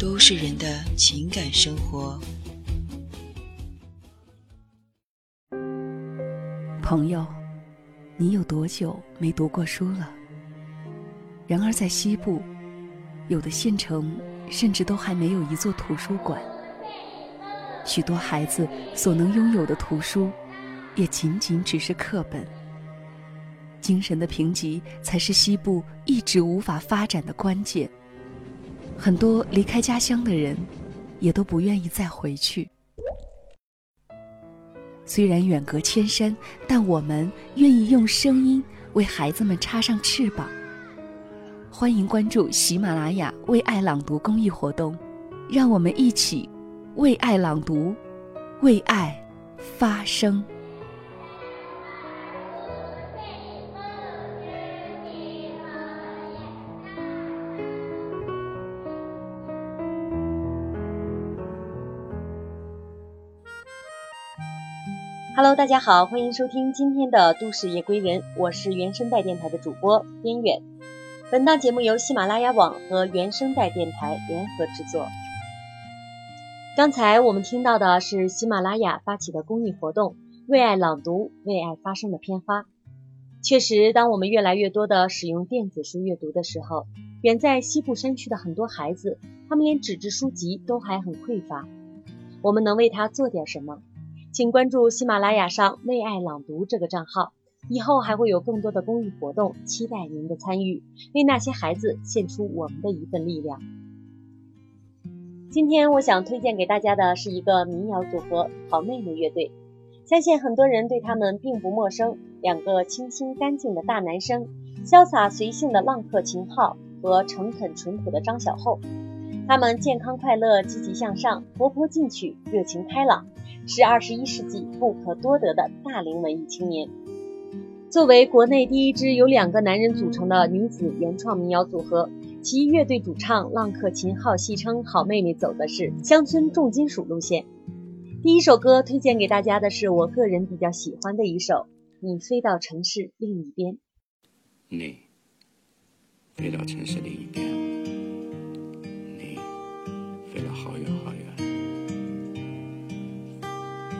都市人的情感生活。朋友，你有多久没读过书了？然而在西部，有的县城甚至都还没有一座图书馆。许多孩子所能拥有的图书，也仅仅只是课本。精神的贫瘠才是西部一直无法发展的关键。很多离开家乡的人，也都不愿意再回去。虽然远隔千山，但我们愿意用声音为孩子们插上翅膀。欢迎关注喜马拉雅“为爱朗读”公益活动，让我们一起为爱朗读，为爱发声。Hello，大家好，欢迎收听今天的都市夜归人，我是原声带电台的主播边远。本档节目由喜马拉雅网和原声带电台联合制作。刚才我们听到的是喜马拉雅发起的公益活动“为爱朗读，为爱发声”的片花。确实，当我们越来越多的使用电子书阅读的时候，远在西部山区的很多孩子，他们连纸质书籍都还很匮乏。我们能为他做点什么？请关注喜马拉雅上“为爱朗读”这个账号，以后还会有更多的公益活动，期待您的参与，为那些孩子献出我们的一份力量。今天我想推荐给大家的是一个民谣组合——好妹妹乐队，相信很多人对他们并不陌生。两个清新干净的大男生，潇洒随性的浪客秦昊和诚恳淳朴的张小厚，他们健康快乐、积极向上、活泼进取、热情开朗。是二十一世纪不可多得的大龄文艺青年。作为国内第一支由两个男人组成的女子原创民谣组合，其乐队主唱浪客秦昊戏称“好妹妹”走的是乡村重金属路线。第一首歌推荐给大家的是我个人比较喜欢的一首《你飞到城市另一边》。你飞到城市另一边，你飞了好远好远。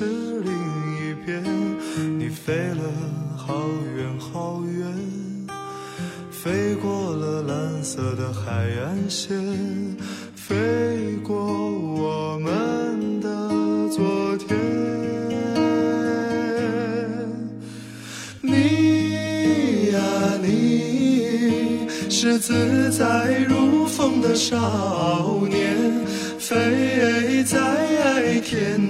是另一边，你飞了好远好远，飞过了蓝色的海岸线，飞过我们的昨天。你呀你，是自在如风的少年，飞在天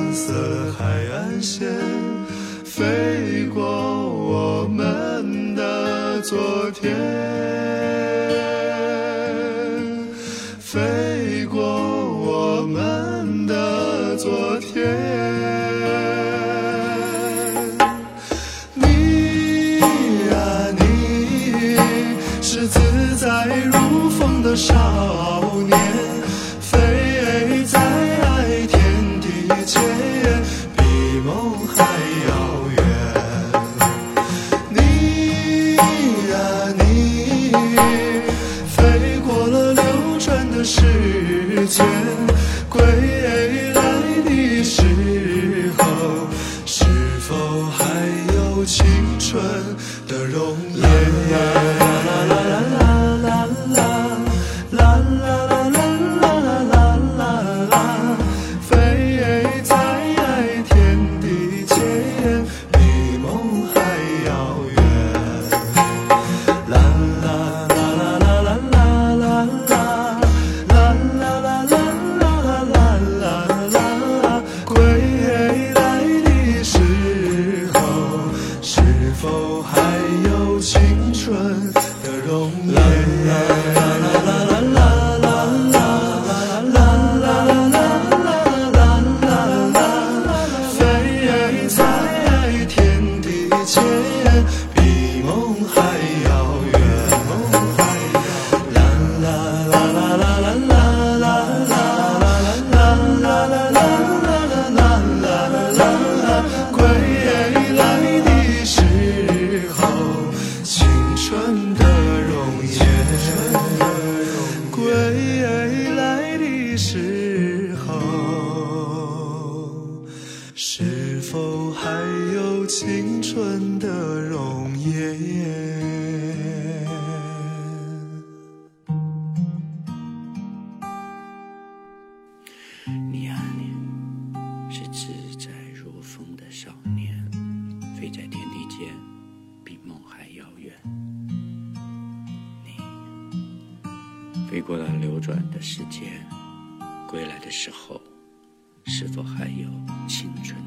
色海岸线，飞过我们的昨天，飞过我们的昨天。比梦还遥远。你飞过了流转的时间，归来的时候，是否还有青春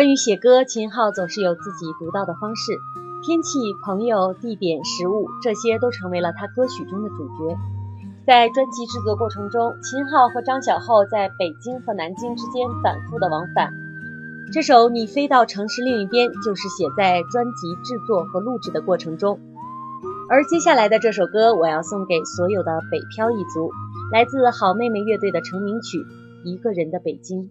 关于写歌，秦昊总是有自己独到的方式，天气、朋友、地点、食物，这些都成为了他歌曲中的主角。在专辑制作过程中，秦昊和张小厚在北京和南京之间反复的往返。这首《你飞到城市另一边》就是写在专辑制作和录制的过程中。而接下来的这首歌，我要送给所有的北漂一族，来自好妹妹乐队的成名曲《一个人的北京》。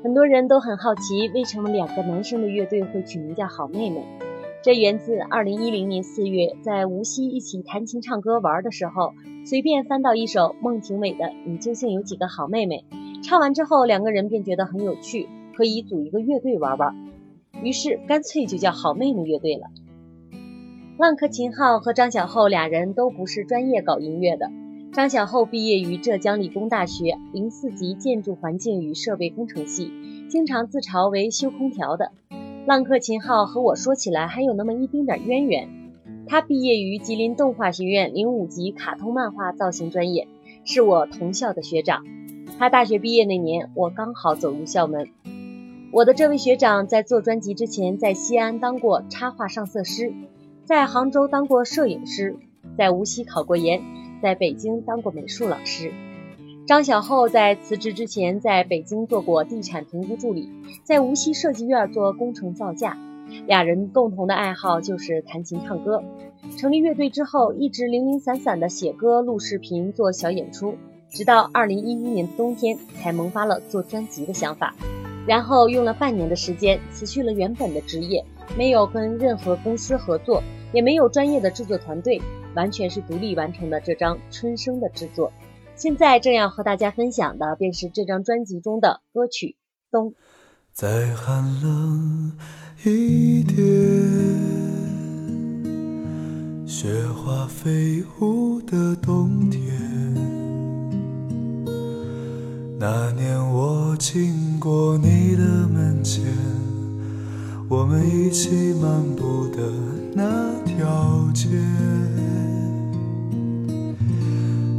很多人都很好奇，为什么两个男生的乐队会取名叫“好妹妹”？这源自2010年4月，在无锡一起弹琴唱歌玩的时候，随便翻到一首孟庭苇的《你究竟有几个好妹妹》，唱完之后，两个人便觉得很有趣，可以组一个乐队玩玩，于是干脆就叫“好妹妹”乐队了。浪客秦昊和张小厚俩人都不是专业搞音乐的，张小厚毕业于浙江理工大学零四级建筑环境与设备工程系，经常自嘲为修空调的。浪客秦昊和我说起来还有那么一丁点渊源。他毕业于吉林动画学院零五级卡通漫画造型专业，是我同校的学长。他大学毕业那年，我刚好走入校门。我的这位学长在做专辑之前，在西安当过插画上色师，在杭州当过摄影师，在无锡考过研。在北京当过美术老师，张小厚在辞职之前，在北京做过地产评估助理，在无锡设计院做工程造价。俩人共同的爱好就是弹琴唱歌。成立乐队之后，一直零零散散的写歌、录视频、做小演出，直到二零一一年的冬天才萌发了做专辑的想法。然后用了半年的时间，辞去了原本的职业，没有跟任何公司合作，也没有专业的制作团队。完全是独立完成的这张《春生》的制作，现在正要和大家分享的便是这张专辑中的歌曲《冬》。再寒冷一点，雪花飞舞的冬天。那年我经过你的门前，我们一起漫步的那条街。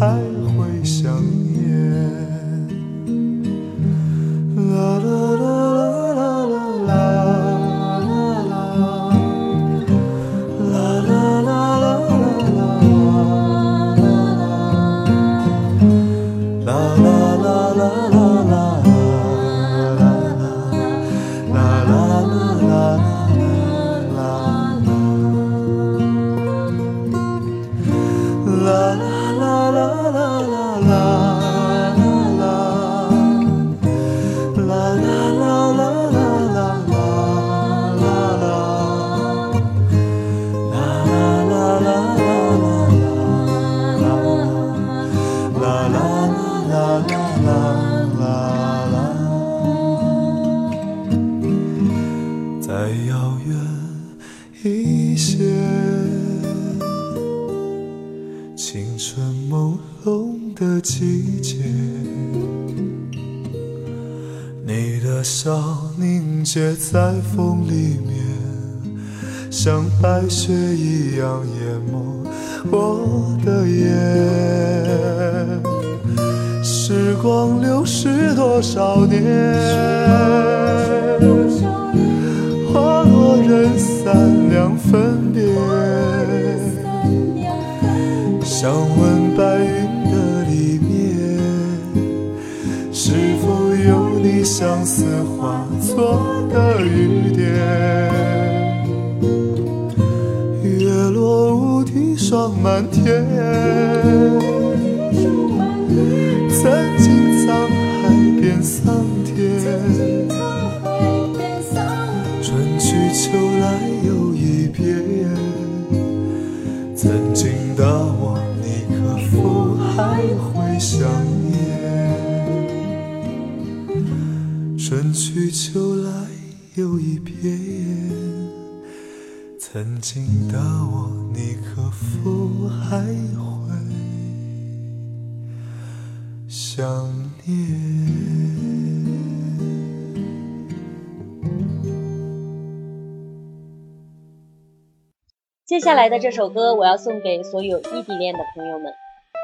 high. 写在风里面，像白雪一样淹没我的眼。时光流逝多少年，曾经沧海变桑田，春去秋来又一遍。曾经的我，你可否还会想念？春去秋来。又一遍，曾经的我，你可否还会想念？接下来的这首歌，我要送给所有异地恋的朋友们。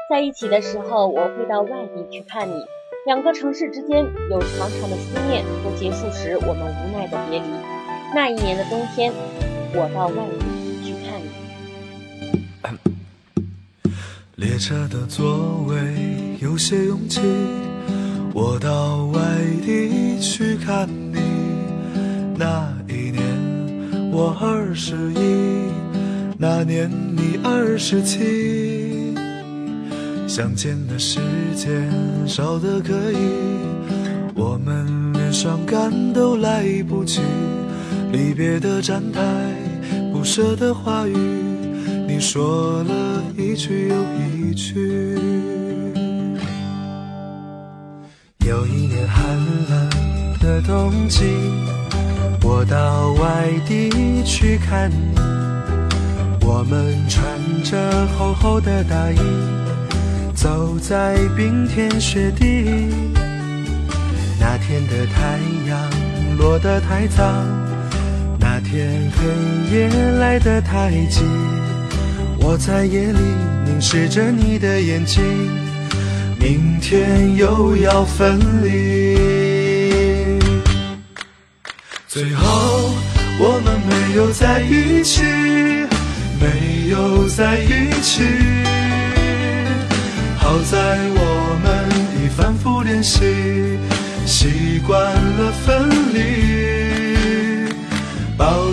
在一起的时候，我会到外地去看你，两个城市之间有长长的思念，和结束时我们无奈的别离。那一年的冬天，我到外地去看你。列车的座位有些拥挤，我到外地去看你。那一年我二十一。那年你二十七，相见的时间少得可以，我们连伤感都来不及。离别的站台，不舍的话语，你说了一句又一句。有一年寒冷的冬季，我到外地去看你。我们穿着厚厚的大衣，走在冰天雪地。那天的太阳落得太早，天黑夜来得太急。我在夜里凝视着你的眼睛，明天又要分离。最后我们没有在一起。没有在一起，好在我们已反复练习，习惯了分离。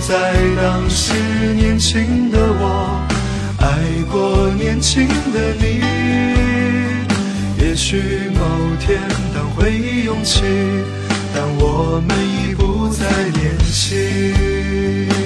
在当时年轻的我，爱过年轻的你。也许某天当回忆涌起。但我们已不再年轻。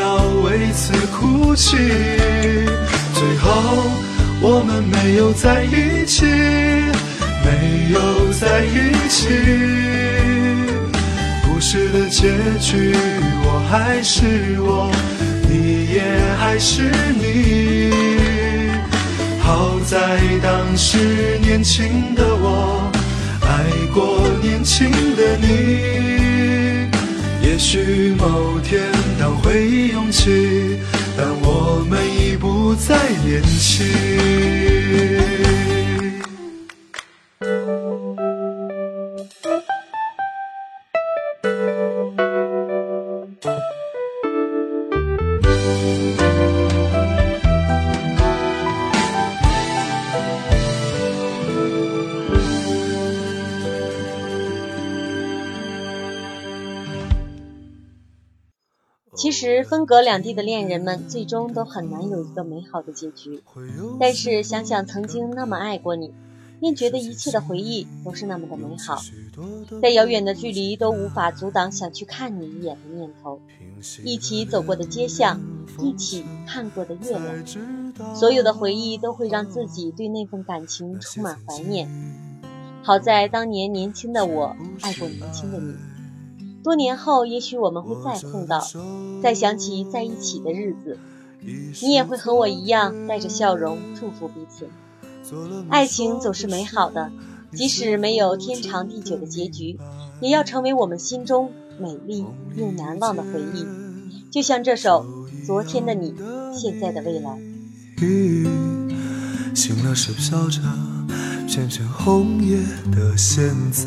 要为此哭泣。最后。我们没有在一起，没有在一起。故事的结局，我还是我，你也还是你。好在当时年轻的我，爱过年轻的你。也许某天当回忆涌起。但我们已不再年轻。其实分隔两地的恋人们，最终都很难有一个美好的结局。但是想想曾经那么爱过你，便觉得一切的回忆都是那么的美好，在遥远的距离都无法阻挡想去看你一眼的念头。一起走过的街巷，一起看过的月亮，所有的回忆都会让自己对那份感情充满怀念。好在当年年轻的我爱过年轻的你，多年后也许我们会再碰到，再想起在一起的日子，你也会和我一样带着笑容祝福彼此。爱情总是美好的，即使没有天长地久的结局，也要成为我们心中。美丽又难忘的回忆，就像这首《昨天的你，现在的未来》。醒了是飘着片片红叶的现在，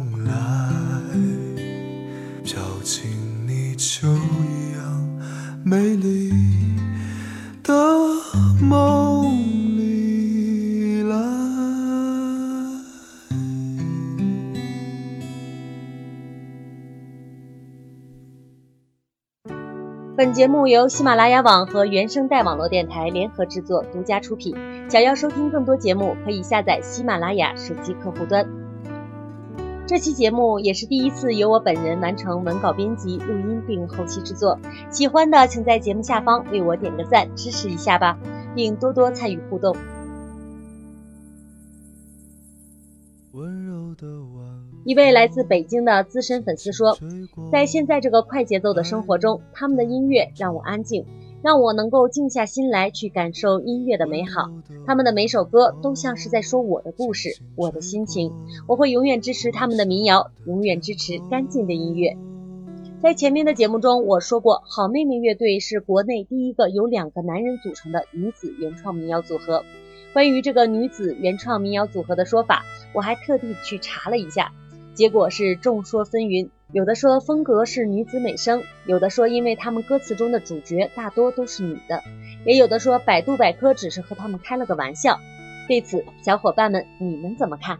本节目由喜马拉雅网和原声带网络电台联合制作，独家出品。想要收听更多节目，可以下载喜马拉雅手机客户端。这期节目也是第一次由我本人完成文稿编辑、录音并后期制作。喜欢的，请在节目下方为我点个赞，支持一下吧，并多多参与互动。温柔的晚一位来自北京的资深粉丝说，在现在这个快节奏的生活中，他们的音乐让我安静，让我能够静下心来去感受音乐的美好。他们的每首歌都像是在说我的故事，我的心情。我会永远支持他们的民谣，永远支持干净的音乐。在前面的节目中，我说过，好妹妹乐队是国内第一个由两个男人组成的女子原创民谣组合。关于这个女子原创民谣组合的说法，我还特地去查了一下，结果是众说纷纭。有的说风格是女子美声，有的说因为他们歌词中的主角大多都是女的，也有的说百度百科只是和他们开了个玩笑。对此，小伙伴们你们怎么看？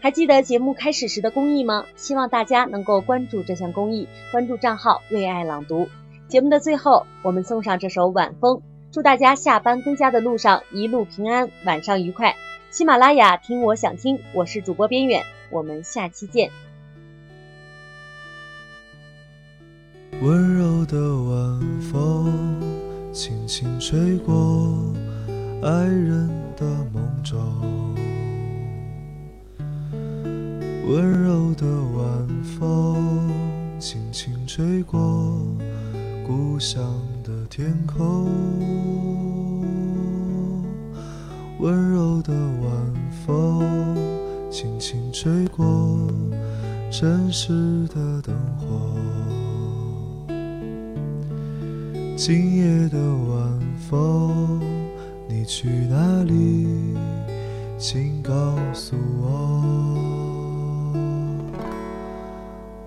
还记得节目开始时的公益吗？希望大家能够关注这项公益，关注账号“为爱朗读”。节目的最后，我们送上这首《晚风》，祝大家下班归家的路上一路平安，晚上愉快。喜马拉雅听我想听，我是主播边远，我们下期见。温柔的晚风，轻轻吹过爱人的梦中。温柔的晚风，轻轻吹过故乡的天空。温柔的晚风，轻轻吹过城市的灯火。今夜的晚风，你去哪里？请告诉我。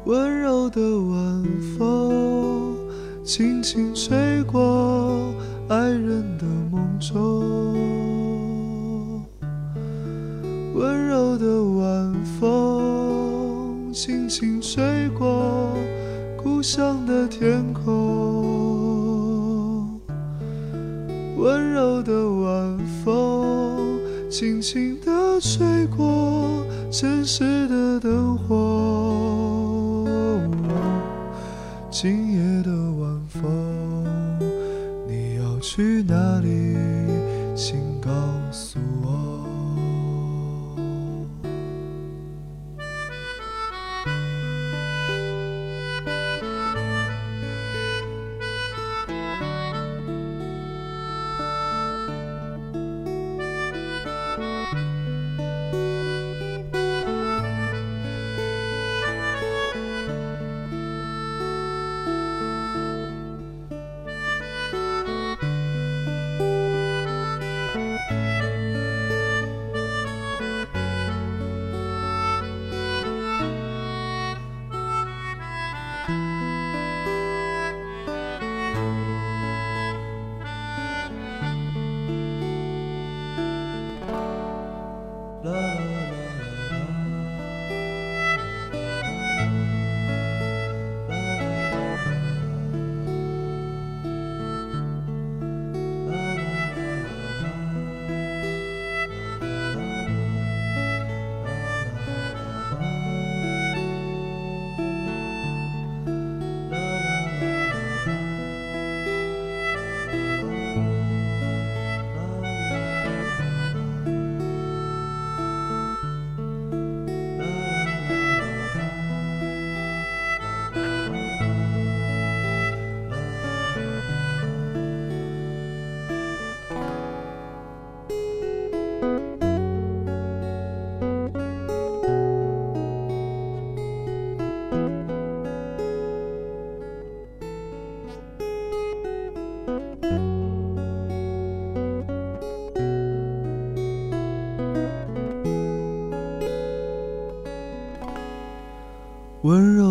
温柔的晚风，轻轻吹过爱人的梦中。温柔的晚风，轻轻吹过故乡的天空。温柔的晚风，轻轻地吹过城市的灯火温柔